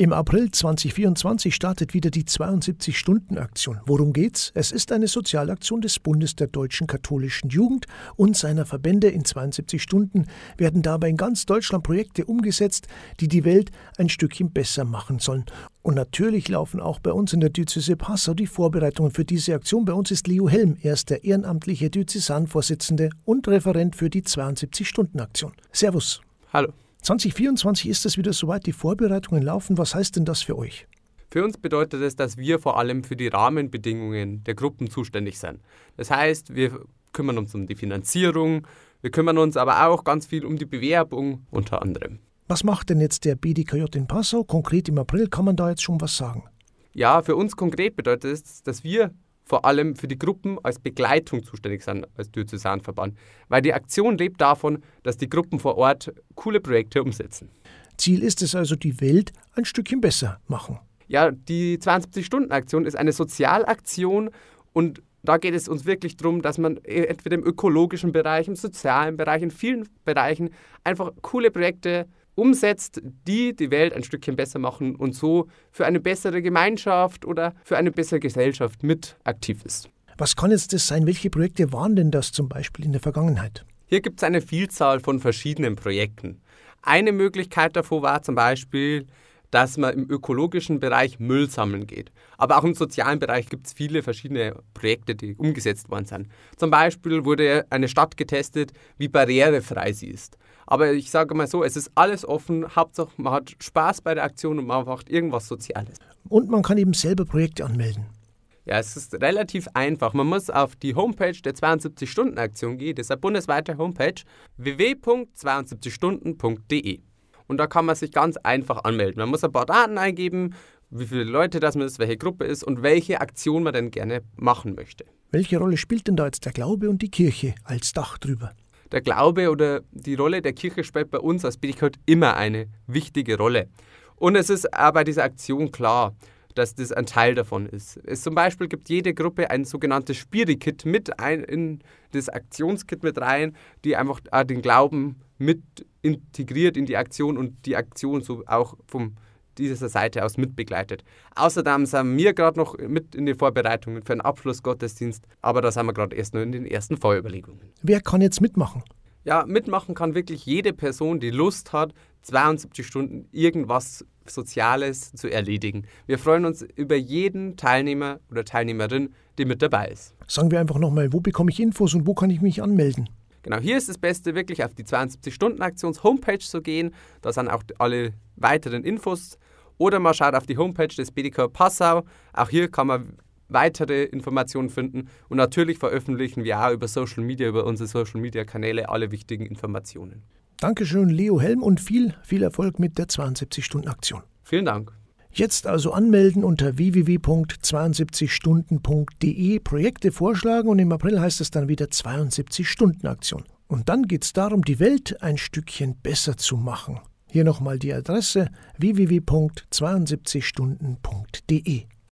Im April 2024 startet wieder die 72-Stunden-Aktion. Worum geht's? Es ist eine Sozialaktion des Bundes der deutschen katholischen Jugend und seiner Verbände. In 72 Stunden werden dabei in ganz Deutschland Projekte umgesetzt, die die Welt ein Stückchen besser machen sollen. Und natürlich laufen auch bei uns in der Diözese Passau die Vorbereitungen für diese Aktion. Bei uns ist Leo Helm, er ist der ehrenamtliche Diözesanvorsitzende und Referent für die 72-Stunden-Aktion. Servus. Hallo. 2024 ist es wieder soweit, die Vorbereitungen laufen. Was heißt denn das für euch? Für uns bedeutet es, dass wir vor allem für die Rahmenbedingungen der Gruppen zuständig sind. Das heißt, wir kümmern uns um die Finanzierung, wir kümmern uns aber auch ganz viel um die Bewerbung unter anderem. Was macht denn jetzt der BDKJ in Passau? Konkret im April kann man da jetzt schon was sagen? Ja, für uns konkret bedeutet es, dass wir vor allem für die Gruppen als Begleitung zuständig sind als Diözesanverband, weil die Aktion lebt davon, dass die Gruppen vor Ort coole Projekte umsetzen. Ziel ist es also, die Welt ein Stückchen besser machen. Ja, die 72-Stunden-Aktion ist eine Sozialaktion und da geht es uns wirklich darum, dass man entweder im ökologischen Bereich, im sozialen Bereich, in vielen Bereichen einfach coole Projekte umsetzt, die die Welt ein Stückchen besser machen und so für eine bessere Gemeinschaft oder für eine bessere Gesellschaft mit aktiv ist. Was kann jetzt das sein? Welche Projekte waren denn das zum Beispiel in der Vergangenheit? Hier gibt es eine Vielzahl von verschiedenen Projekten. Eine Möglichkeit davor war zum Beispiel, dass man im ökologischen Bereich Müll sammeln geht. Aber auch im sozialen Bereich gibt es viele verschiedene Projekte, die umgesetzt worden sind. Zum Beispiel wurde eine Stadt getestet, wie barrierefrei sie ist. Aber ich sage mal so, es ist alles offen. Hauptsache, man hat Spaß bei der Aktion und man macht irgendwas Soziales. Und man kann eben selber Projekte anmelden. Ja, es ist relativ einfach. Man muss auf die Homepage der 72-Stunden-Aktion gehen. Das ist eine bundesweite Homepage www.72stunden.de. Und da kann man sich ganz einfach anmelden. Man muss ein paar Daten eingeben, wie viele Leute das ist, welche Gruppe ist und welche Aktion man denn gerne machen möchte. Welche Rolle spielt denn da jetzt der Glaube und die Kirche als Dach drüber? der Glaube oder die Rolle der Kirche spielt bei uns als Bedichert immer eine wichtige Rolle. Und es ist auch bei dieser Aktion klar, dass das ein Teil davon ist. Es zum Beispiel gibt jede Gruppe ein sogenanntes Spiri-Kit mit ein, in das Aktionskit mit rein, die einfach den Glauben mit integriert in die Aktion und die Aktion so auch vom dieser Seite aus mitbegleitet. Außerdem sind wir gerade noch mit in den Vorbereitungen für einen Abschlussgottesdienst, aber da sind wir gerade erst nur in den ersten Vorüberlegungen. Wer kann jetzt mitmachen? Ja, mitmachen kann wirklich jede Person, die Lust hat, 72 Stunden irgendwas Soziales zu erledigen. Wir freuen uns über jeden Teilnehmer oder Teilnehmerin, die mit dabei ist. Sagen wir einfach nochmal, wo bekomme ich Infos und wo kann ich mich anmelden? Genau, hier ist das Beste, wirklich auf die 72-Stunden-Aktions-Homepage zu gehen. Da sind auch alle weiteren Infos. Oder man schaut auf die Homepage des BDK Passau. Auch hier kann man weitere Informationen finden. Und natürlich veröffentlichen wir auch über Social Media, über unsere Social Media Kanäle alle wichtigen Informationen. Dankeschön, Leo Helm, und viel, viel Erfolg mit der 72-Stunden-Aktion. Vielen Dank. Jetzt also anmelden unter www.72stunden.de, Projekte vorschlagen und im April heißt es dann wieder 72-Stunden-Aktion. Und dann geht es darum, die Welt ein Stückchen besser zu machen. Hier nochmal die Adresse www.72stunden.de.